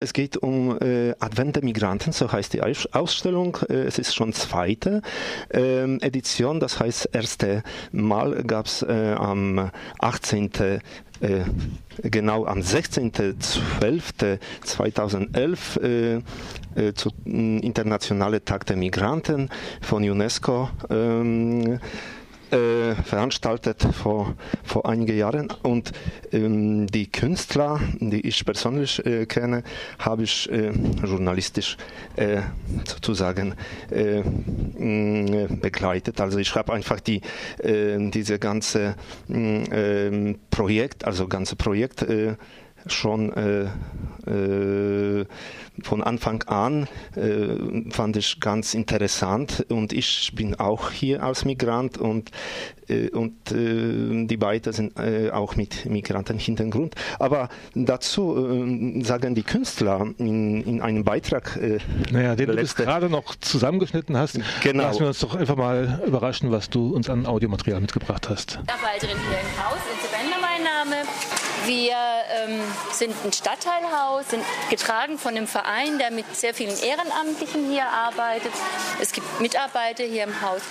Es geht um äh, Advent der Migranten, so heißt die Ausstellung. Äh, es ist schon zweite ähm, Edition, das heißt, erste Mal gab es äh, am 18. Äh, genau am 16.12.2011 äh, äh, zu Internationale Tag der Migranten von UNESCO. Ähm, äh, veranstaltet vor, vor einigen Jahren und ähm, die Künstler, die ich persönlich äh, kenne, habe ich äh, journalistisch äh, sozusagen äh, begleitet. Also ich habe einfach die, diese ganze Projekt, also ganze Projekt schon äh, äh, von Anfang an äh, fand ich ganz interessant und ich bin auch hier als Migrant und äh, und äh, die beiden sind äh, auch mit Migrantenhintergrund. Aber dazu sagen die Künstler in, in einem Beitrag. naja, den du gerade noch zusammengeschnitten hast. Genau. Lassen wir uns doch einfach mal überraschen, was du uns an Audiomaterial mitgebracht hast. Arbeiterin hier im Haus, Isabella mein Name. Wir ähm, sind ein Stadtteilhaus, sind getragen von einem Verein, der mit sehr vielen Ehrenamtlichen hier arbeitet. Es gibt Mitarbeiter hier im Haus.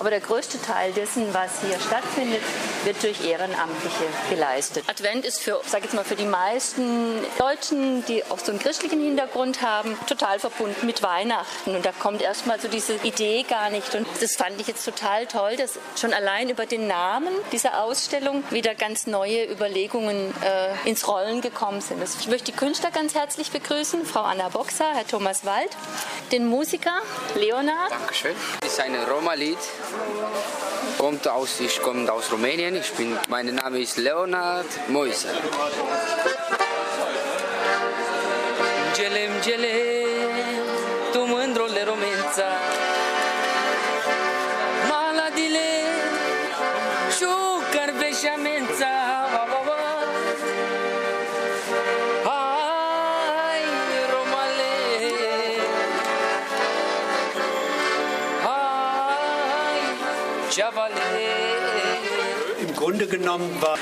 Aber der größte Teil dessen, was hier stattfindet, wird durch Ehrenamtliche geleistet. Advent ist für, sag jetzt mal, für die meisten Deutschen, die auch so einen christlichen Hintergrund haben, total verbunden mit Weihnachten. Und da kommt erstmal so diese Idee gar nicht. Und das fand ich jetzt total toll, dass schon allein über den Namen dieser Ausstellung wieder ganz neue Überlegungen äh, ins Rollen gekommen sind. Ich möchte die Künstler ganz herzlich begrüßen, Frau Anna Boxer, Herr Thomas Wald, den Musiker Leonard. Dankeschön. Das ist ein Roma-Lied Kommt aus, ich komme aus Rumänien. Ich bin, mein Name ist Leonard Moise. Gele, gele, Im Grunde genommen war,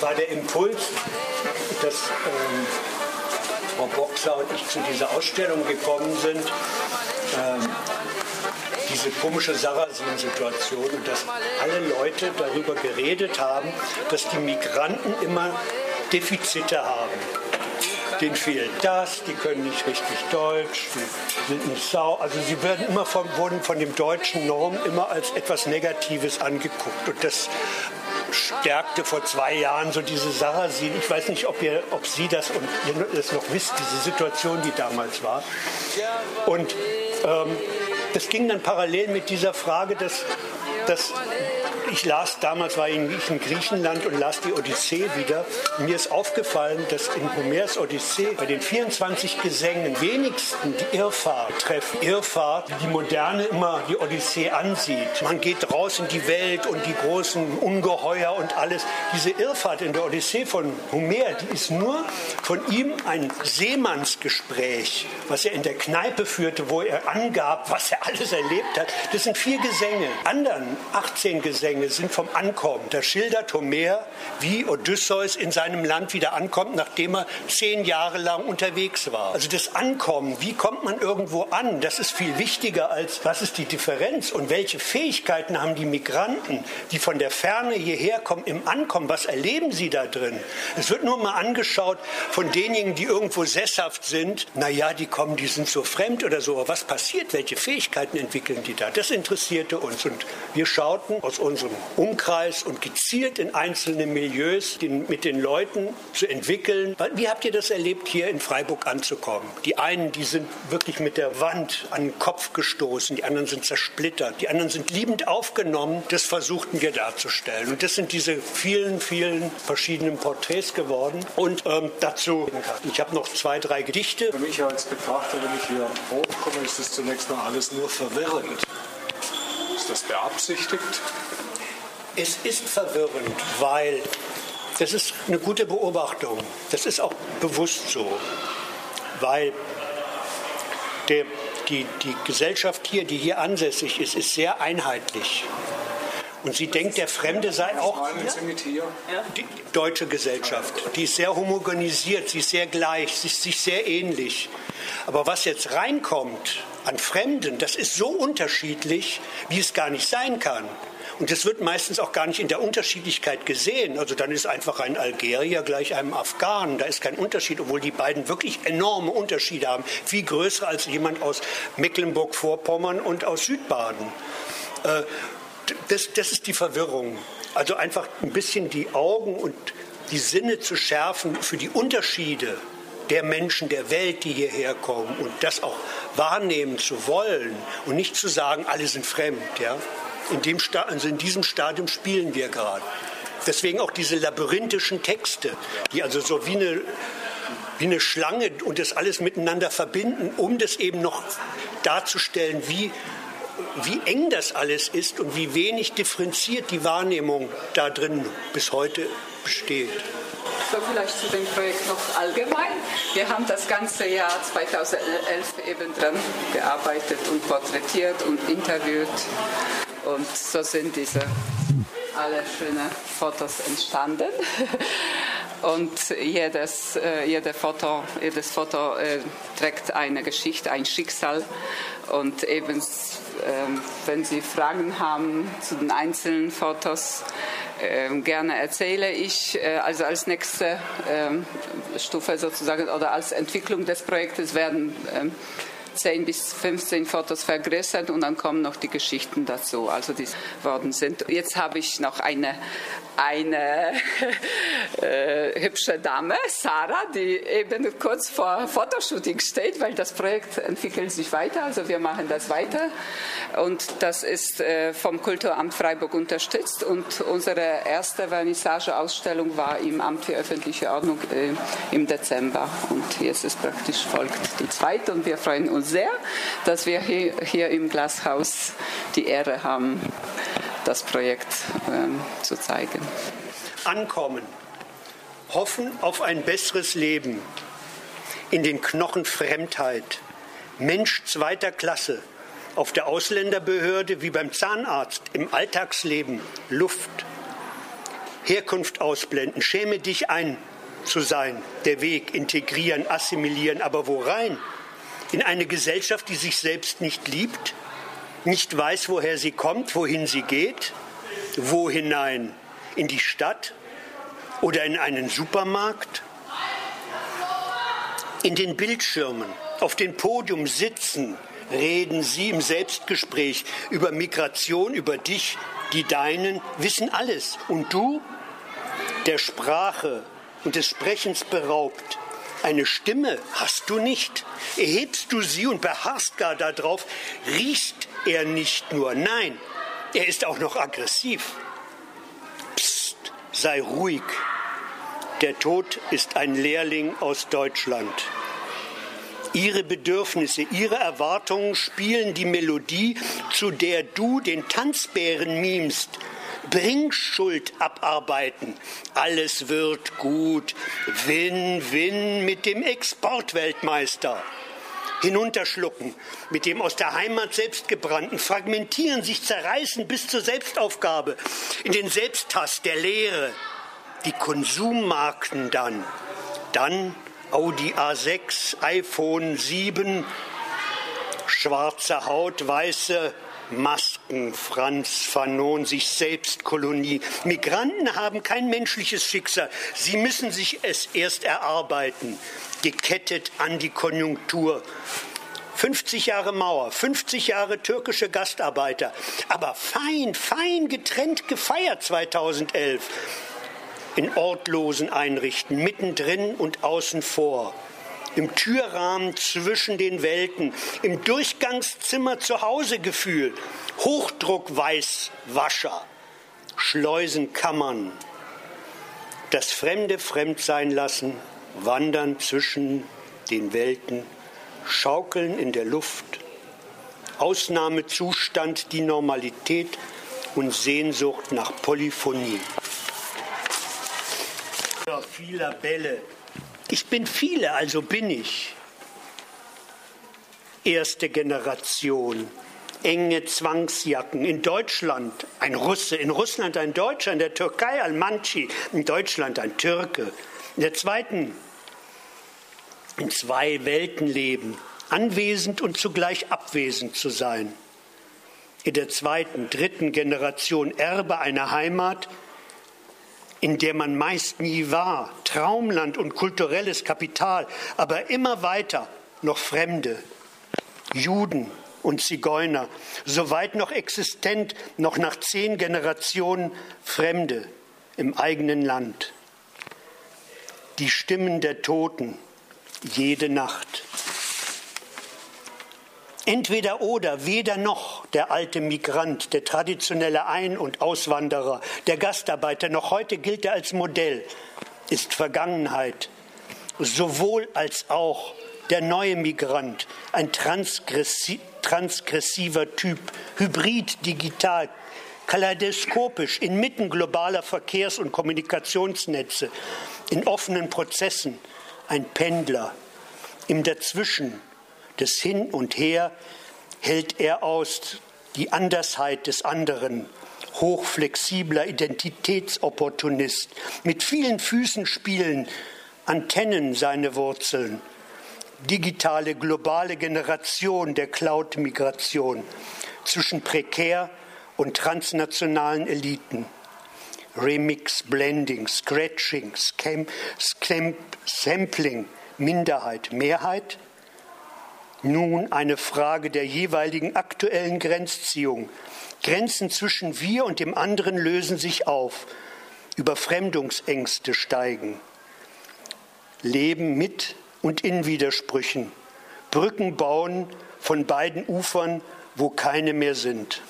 war der Impuls, dass ähm, Frau Boxer und ich zu dieser Ausstellung gekommen sind, ähm, diese komische Sarrazin-Situation und dass alle Leute darüber geredet haben, dass die Migranten immer Defizite haben denen fehlt das, die können nicht richtig Deutsch, die sind nicht sau. Also sie werden immer von, wurden von dem deutschen Norm immer als etwas Negatives angeguckt. Und das stärkte vor zwei Jahren so diese Sarrazin. Ich weiß nicht, ob, ihr, ob Sie das und ihr das noch wisst, diese Situation, die damals war. Und ähm, das ging dann parallel mit dieser Frage, dass, dass ich las, damals war ich in Griechenland und las die Odyssee wieder. Mir ist aufgefallen, dass in Homers Odyssee bei den 24 Gesängen wenigsten die Irrfahrt treffen. Irrfahrt, die Moderne immer die Odyssee ansieht. Man geht raus in die Welt und die großen Ungeheuer und alles. Diese Irrfahrt in der Odyssee von Homer, die ist nur von ihm ein Seemannsgespräch, was er in der Kneipe führte, wo er angab, was er alles erlebt hat. Das sind vier Gesänge. Anderen 18 Gesänge Anfänge sind vom Ankommen. Da schildert Homer, wie Odysseus in seinem Land wieder ankommt, nachdem er zehn Jahre lang unterwegs war. Also das Ankommen, wie kommt man irgendwo an, das ist viel wichtiger als, was ist die Differenz und welche Fähigkeiten haben die Migranten, die von der Ferne hierher kommen, im Ankommen, was erleben sie da drin? Es wird nur mal angeschaut von denjenigen, die irgendwo sesshaft sind, naja, die kommen, die sind so fremd oder so, aber was passiert, welche Fähigkeiten entwickeln die da? Das interessierte uns und wir schauten aus unserem Umkreis und gezielt in einzelne Milieus den, mit den Leuten zu entwickeln. Wie habt ihr das erlebt, hier in Freiburg anzukommen? Die einen, die sind wirklich mit der Wand an den Kopf gestoßen, die anderen sind zersplittert, die anderen sind liebend aufgenommen. Das versuchten wir darzustellen. Und das sind diese vielen, vielen verschiedenen Porträts geworden. Und ähm, dazu, ich habe noch zwei, drei Gedichte. Für mich als Betrachter, wenn ich hier hochkomme, ist das zunächst mal alles nur verwirrend. Ist das beabsichtigt? Es ist verwirrend, weil das ist eine gute Beobachtung. Das ist auch bewusst so, weil der, die, die Gesellschaft hier, die hier ansässig ist, ist sehr einheitlich. Und sie denkt, der Fremde sei auch die deutsche Gesellschaft. Die ist sehr homogenisiert, sie ist sehr gleich, sie ist sich sehr ähnlich. Aber was jetzt reinkommt an Fremden, das ist so unterschiedlich, wie es gar nicht sein kann. Und das wird meistens auch gar nicht in der Unterschiedlichkeit gesehen. Also dann ist einfach ein Algerier gleich einem Afghanen. Da ist kein Unterschied, obwohl die beiden wirklich enorme Unterschiede haben. Viel größer als jemand aus Mecklenburg-Vorpommern und aus Südbaden. Äh, das, das ist die Verwirrung. Also einfach ein bisschen die Augen und die Sinne zu schärfen für die Unterschiede der Menschen der Welt, die hierher kommen und das auch wahrnehmen zu wollen und nicht zu sagen, alle sind fremd. Ja? In, dem also in diesem Stadium spielen wir gerade. Deswegen auch diese labyrinthischen Texte, die also so wie eine, wie eine Schlange und das alles miteinander verbinden, um das eben noch darzustellen, wie, wie eng das alles ist und wie wenig differenziert die Wahrnehmung da drin bis heute besteht. So vielleicht zu dem Projekt noch allgemein. Wir haben das ganze Jahr 2011 eben dran gearbeitet und porträtiert und interviewt. Und so sind diese alle schönen Fotos entstanden. Und jedes, äh, jede Foto, jedes Foto äh, trägt eine Geschichte, ein Schicksal. Und eben, äh, wenn Sie Fragen haben zu den einzelnen Fotos, ähm, gerne erzähle ich. Äh, also als nächste ähm, Stufe sozusagen oder als Entwicklung des Projektes werden 10 ähm, bis 15 Fotos vergrößert und dann kommen noch die Geschichten dazu, also die worden sind. Jetzt habe ich noch eine eine äh, hübsche Dame, Sarah, die eben kurz vor Fotoshooting steht, weil das Projekt entwickelt sich weiter, also wir machen das weiter. Und das ist äh, vom Kulturamt Freiburg unterstützt. Und unsere erste Vernissage-Ausstellung war im Amt für öffentliche Ordnung äh, im Dezember. Und jetzt ist praktisch folgt die zweite. Und wir freuen uns sehr, dass wir hier, hier im Glashaus die Ehre haben, das Projekt ähm, zu zeigen. Ankommen, hoffen auf ein besseres Leben, in den Knochen Fremdheit, Mensch zweiter Klasse, auf der Ausländerbehörde wie beim Zahnarzt, im Alltagsleben Luft. Herkunft ausblenden, schäme dich ein zu sein, der Weg, integrieren, assimilieren, aber wo rein? In eine Gesellschaft, die sich selbst nicht liebt? Nicht weiß, woher sie kommt, wohin sie geht, wo hinein? In die Stadt oder in einen Supermarkt? In den Bildschirmen, auf dem Podium sitzen, reden sie im Selbstgespräch über Migration, über dich, die Deinen, wissen alles. Und du, der Sprache und des Sprechens beraubt, eine Stimme hast du nicht. Erhebst du sie und beharrst gar darauf, riechst er nicht nur, nein, er ist auch noch aggressiv. Psst, sei ruhig. Der Tod ist ein Lehrling aus Deutschland. Ihre Bedürfnisse, ihre Erwartungen spielen die Melodie, zu der du den Tanzbären mimst. Bringschuld abarbeiten. Alles wird gut. Win-win mit dem Exportweltmeister. Hinunterschlucken, mit dem aus der Heimat selbstgebrannten, fragmentieren, sich zerreißen bis zur Selbstaufgabe, in den Selbsthass der Lehre, die Konsummarken dann, dann Audi A6, iPhone 7, schwarze Haut, weiße Masken, Franz Fanon, sich selbst Kolonie. Migranten haben kein menschliches Schicksal. Sie müssen sich es erst erarbeiten gekettet an die Konjunktur. 50 Jahre Mauer, 50 Jahre türkische Gastarbeiter, aber fein, fein getrennt gefeiert 2011. In ortlosen Einrichten, mittendrin und außen vor. Im Türrahmen zwischen den Welten, im Durchgangszimmer zu Hause Gefühl, Hochdruckweißwascher, Schleusenkammern, das Fremde fremd sein lassen, wandern zwischen den Welten, schaukeln in der Luft, Ausnahmezustand die Normalität und Sehnsucht nach Polyphonie. Vieler Bälle. Ich bin viele, also bin ich. Erste Generation, enge Zwangsjacken. In Deutschland ein Russe, in Russland ein Deutscher, in der Türkei ein Manchi, in Deutschland ein Türke. In der zweiten, in zwei Welten leben, anwesend und zugleich abwesend zu sein. In der zweiten, dritten Generation Erbe einer Heimat, in der man meist nie war, Traumland und kulturelles Kapital, aber immer weiter noch Fremde, Juden, und Zigeuner, soweit noch existent, noch nach zehn Generationen Fremde im eigenen Land. Die Stimmen der Toten jede Nacht. Entweder oder, weder noch der alte Migrant, der traditionelle Ein- und Auswanderer, der Gastarbeiter, noch heute gilt er als Modell, ist Vergangenheit. Sowohl als auch der neue Migrant, ein transgressiver Typ, hybrid, digital, kaleidoskopisch, inmitten globaler Verkehrs- und Kommunikationsnetze, in offenen Prozessen, ein Pendler. Im Dazwischen, des Hin und Her, hält er aus die Andersheit des anderen, hochflexibler Identitätsopportunist, mit vielen Füßen spielen, Antennen seine Wurzeln, digitale globale Generation der Cloud-Migration zwischen prekär und transnationalen Eliten. Remix, Blending, Scratching, Scam, Sampling, Minderheit, Mehrheit. Nun eine Frage der jeweiligen aktuellen Grenzziehung. Grenzen zwischen wir und dem anderen lösen sich auf. Überfremdungsängste steigen. Leben mit und in Widersprüchen, Brücken bauen von beiden Ufern, wo keine mehr sind.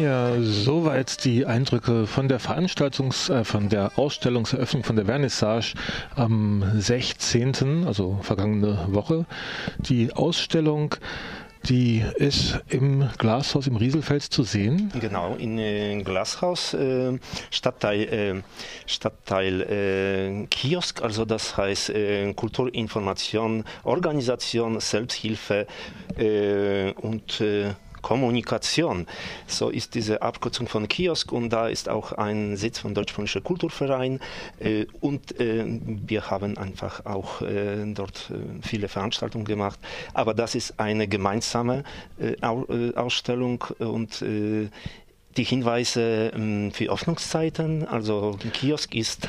Ja, soweit die Eindrücke von der Veranstaltungs-, äh, von der Ausstellungseröffnung, von der Vernissage am 16., also vergangene Woche. Die Ausstellung die ist im Glashaus im Rieselfeld zu sehen. Genau, in äh, Glashaus, äh, Stadtteil, äh, Stadtteil äh, Kiosk, also das heißt äh, Kulturinformation, Organisation, Selbsthilfe äh, und Kommunikation. So ist diese Abkürzung von Kiosk und da ist auch ein Sitz von Deutsch-Polnischer Kulturverein äh, und äh, wir haben einfach auch äh, dort äh, viele Veranstaltungen gemacht. Aber das ist eine gemeinsame äh, äh, Ausstellung und die Hinweise ähm, für Öffnungszeiten, also Kiosk ist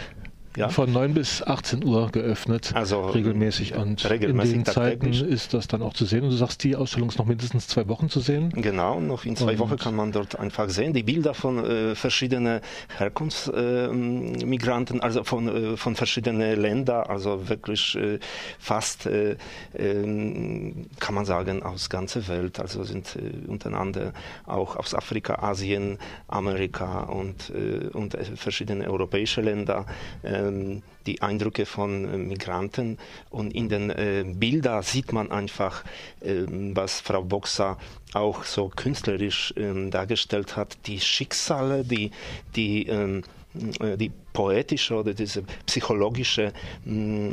ja. Von 9 bis 18 Uhr geöffnet, also regelmäßig. Und regelmäßig in den Zeiten ist das dann auch zu sehen. Und du sagst, die Ausstellung ist noch mindestens zwei Wochen zu sehen? Genau, noch in zwei und Wochen kann man dort einfach sehen. Die Bilder von äh, verschiedenen Herkunftsmigranten, äh, also von, äh, von verschiedenen Ländern, also wirklich äh, fast, äh, ähm, kann man sagen, aus ganzer Welt. Also sind äh, untereinander auch aus Afrika, Asien, Amerika und, und verschiedene europäische Länder ähm, die Eindrücke von äh, Migranten und in den äh, Bildern sieht man einfach, ähm, was Frau Boxer auch so künstlerisch ähm, dargestellt hat, die Schicksale, die, die, äh, die poetische oder diese psychologische mm,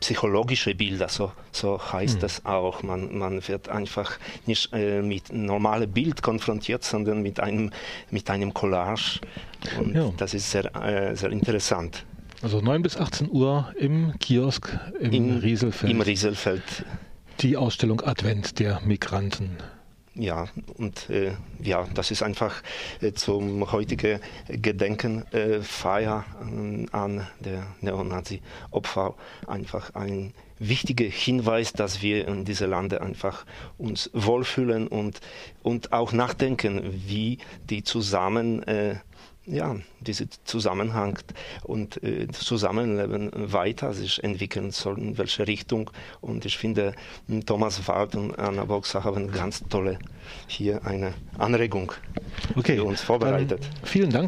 psychologische Bilder, so, so heißt mhm. das auch. Man, man wird einfach nicht äh, mit normalem Bild konfrontiert, sondern mit einem, mit einem Collage. Und ja. das ist sehr, äh, sehr interessant. Also 9 bis 18 Uhr im Kiosk im, Im Rieselfeld. Im Rieselfeld. Die Ausstellung Advent der Migranten. Ja, und äh, ja, das ist einfach äh, zum heutigen Gedenken äh, Feier äh, an der Neonazi-Opfer einfach ein wichtiger Hinweis, dass wir in diesem Lande einfach uns wohlfühlen und, und auch nachdenken, wie die zusammen äh, ja, dieser Zusammenhang und äh, Zusammenleben weiter sich entwickeln soll, in welche Richtung. Und ich finde, Thomas Wald und Anna Boxer haben ganz tolle hier eine Anregung okay, für uns vorbereitet. vielen Dank.